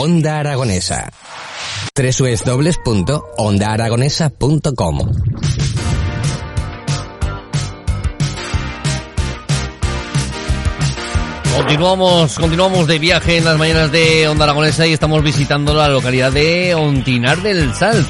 Onda Aragonesa. www.ondaaragonesa.com Continuamos, continuamos de viaje en las mañanas de Onda Aragonesa y estamos visitando la localidad de Ontinar del Sal.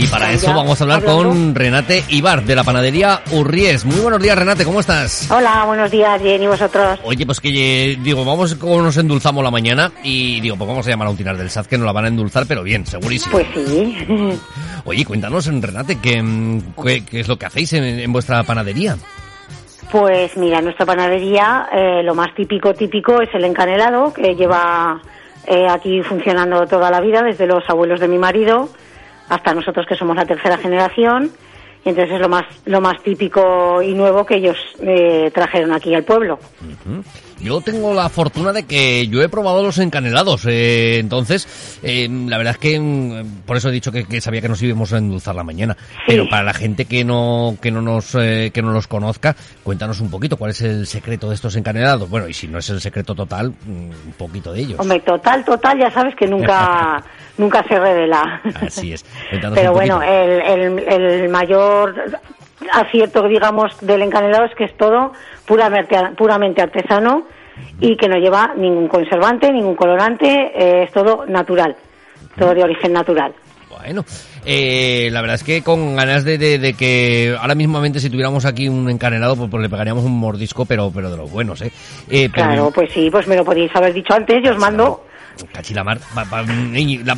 Y para eso vamos a hablar con Renate Ibar de la panadería Urries. Muy buenos días, Renate, ¿cómo estás? Hola, buenos días, bien, ¿y vosotros? Oye, pues que digo, vamos como nos endulzamos la mañana y digo, pues vamos a llamar a Ontinar del Sal que nos la van a endulzar, pero bien, segurísimo. Pues sí. Oye, cuéntanos, Renate, ¿qué, qué, qué es lo que hacéis en, en vuestra panadería? Pues mira, en nuestra panadería eh, lo más típico, típico es el encanelado, que lleva eh, aquí funcionando toda la vida, desde los abuelos de mi marido hasta nosotros que somos la tercera generación. Y entonces es lo más, lo más típico y nuevo que ellos eh, trajeron aquí al pueblo. Yo tengo la fortuna de que yo he probado los encanelados, eh, entonces eh, la verdad es que mm, por eso he dicho que, que, sabía que nos íbamos a endulzar la mañana. Sí. Pero para la gente que no que no nos eh, que no los conozca, cuéntanos un poquito cuál es el secreto de estos encanelados. Bueno, y si no es el secreto total, mm, un poquito de ellos. Hombre, total, total, ya sabes que nunca nunca se revela. Así es. Cuéntanos Pero bueno, el, el, el mayor acierto, digamos, del encanelado es que es todo puramente, puramente artesano y que no lleva ningún conservante, ningún colorante, eh, es todo natural, todo de origen natural. Bueno, eh, la verdad es que con ganas de, de, de, que ahora mismamente si tuviéramos aquí un encanelado, pues, pues le pegaríamos un mordisco, pero pero de los buenos, ¿eh? eh pero... Claro, pues sí, pues me lo podéis haber dicho antes, yo os mando... Cachilamar,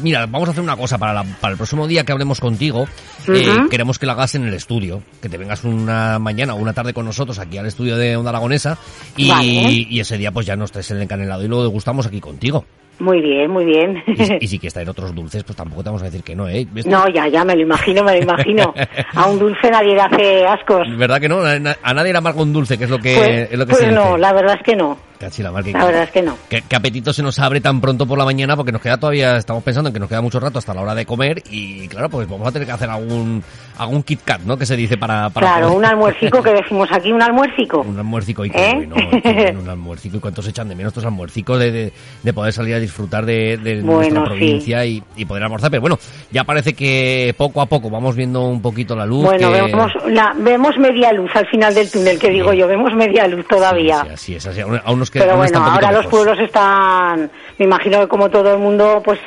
mira, vamos a hacer una cosa para, la, para el próximo día que hablemos contigo. Uh -huh. eh, queremos que lo hagas en el estudio, que te vengas una mañana o una tarde con nosotros aquí al estudio de Onda Aragonesa y, vale. y ese día pues ya nos traes el encanelado y luego degustamos aquí contigo. Muy bien, muy bien. Y, y si quieres traer otros dulces, pues tampoco te vamos a decir que no, ¿eh? ¿Ves? No, ya, ya, me lo imagino, me lo imagino. a un dulce nadie le hace ascos. ¿Verdad que no? A, a nadie le amarga un dulce, que es lo que, pues, es lo que pues se no, dice. la verdad es que no. Que, la verdad es que no. ¿qué, ¿qué, apetito se nos abre tan pronto por la mañana porque nos queda todavía, estamos pensando en que nos queda mucho rato hasta la hora de comer y claro, pues vamos a tener que hacer algún algún Kit Kat, ¿no? Que se dice para... para claro, un almuercico que decimos aquí, un almuercico. un almuercico y qué ¿Eh? bueno, un almuercico y cuántos echan de menos estos almuercicos de, de, de, poder salir a disfrutar de, de bueno, nuestra provincia sí. y, y, poder almorzar. Pero bueno, ya parece que poco a poco vamos viendo un poquito la luz. Bueno, que... vemos, la, vemos media luz al final del túnel, que digo yo, vemos media luz todavía. Sí, sí, así es, así, aún nos Pero bueno, ahora los pueblos están, me imagino que como todo el mundo, pues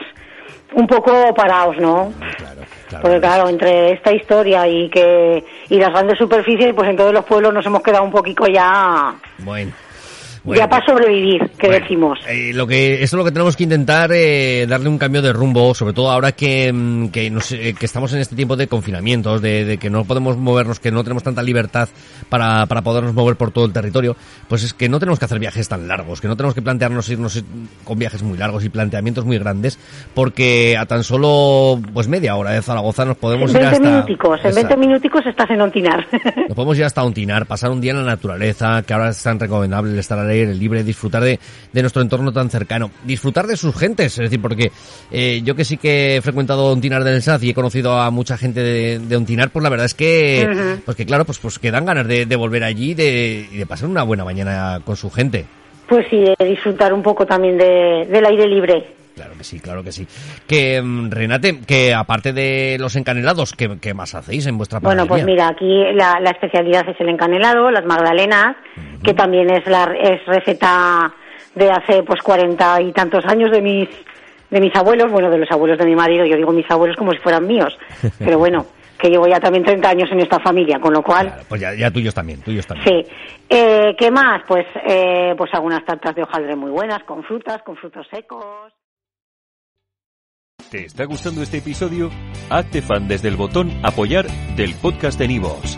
un poco parados, ¿no? Claro, claro, Porque claro, entre esta historia y que y las grandes superficies, pues en todos los pueblos nos hemos quedado un poquito ya... Bueno. Bueno, ya para sobrevivir, que bueno, decimos. Eh, lo que, eso es lo que tenemos que intentar, eh, darle un cambio de rumbo, sobre todo ahora que, mm, que, nos, eh, que estamos en este tiempo de confinamientos, de, de, que no podemos movernos, que no tenemos tanta libertad para, para podernos mover por todo el territorio, pues es que no tenemos que hacer viajes tan largos, que no tenemos que plantearnos irnos con viajes muy largos y planteamientos muy grandes, porque a tan solo pues media hora de Zaragoza nos podemos en 20 ir hasta... Minuticos, en 20 minuticos estás en Ontinar. Nos podemos ir hasta Ontinar, pasar un día en la naturaleza, que ahora es tan recomendable estar al aire libre, disfrutar de, de, nuestro entorno tan cercano, disfrutar de sus gentes, es decir, porque eh, yo que sí que he frecuentado Ontinar del Saz y he conocido a mucha gente de, de Ontinar, pues la verdad es que, uh -huh. pues que claro, pues, pues que dan ganas de, de volver allí de, y de pasar una buena mañana con su gente. Pues sí, de disfrutar un poco también de, del aire libre. Claro que sí, claro que sí. Que mm, Renate, que aparte de los encanelados, ¿qué, qué más hacéis en vuestra panadería? Bueno, pues mira, aquí la, la especialidad es el encanelado, las magdalenas. Que también es la es receta de hace pues cuarenta y tantos años de mis de mis abuelos, bueno, de los abuelos de mi marido, yo digo mis abuelos como si fueran míos, pero bueno, que llevo ya también 30 años en esta familia, con lo cual... Claro, pues ya, ya, tuyos también, tuyos también. Sí. Eh, ¿Qué más? Pues, eh, pues algunas tartas de hojaldre muy buenas, con frutas, con frutos secos... ¿Te está gustando este episodio? Hazte fan desde el botón apoyar del podcast de Nivos.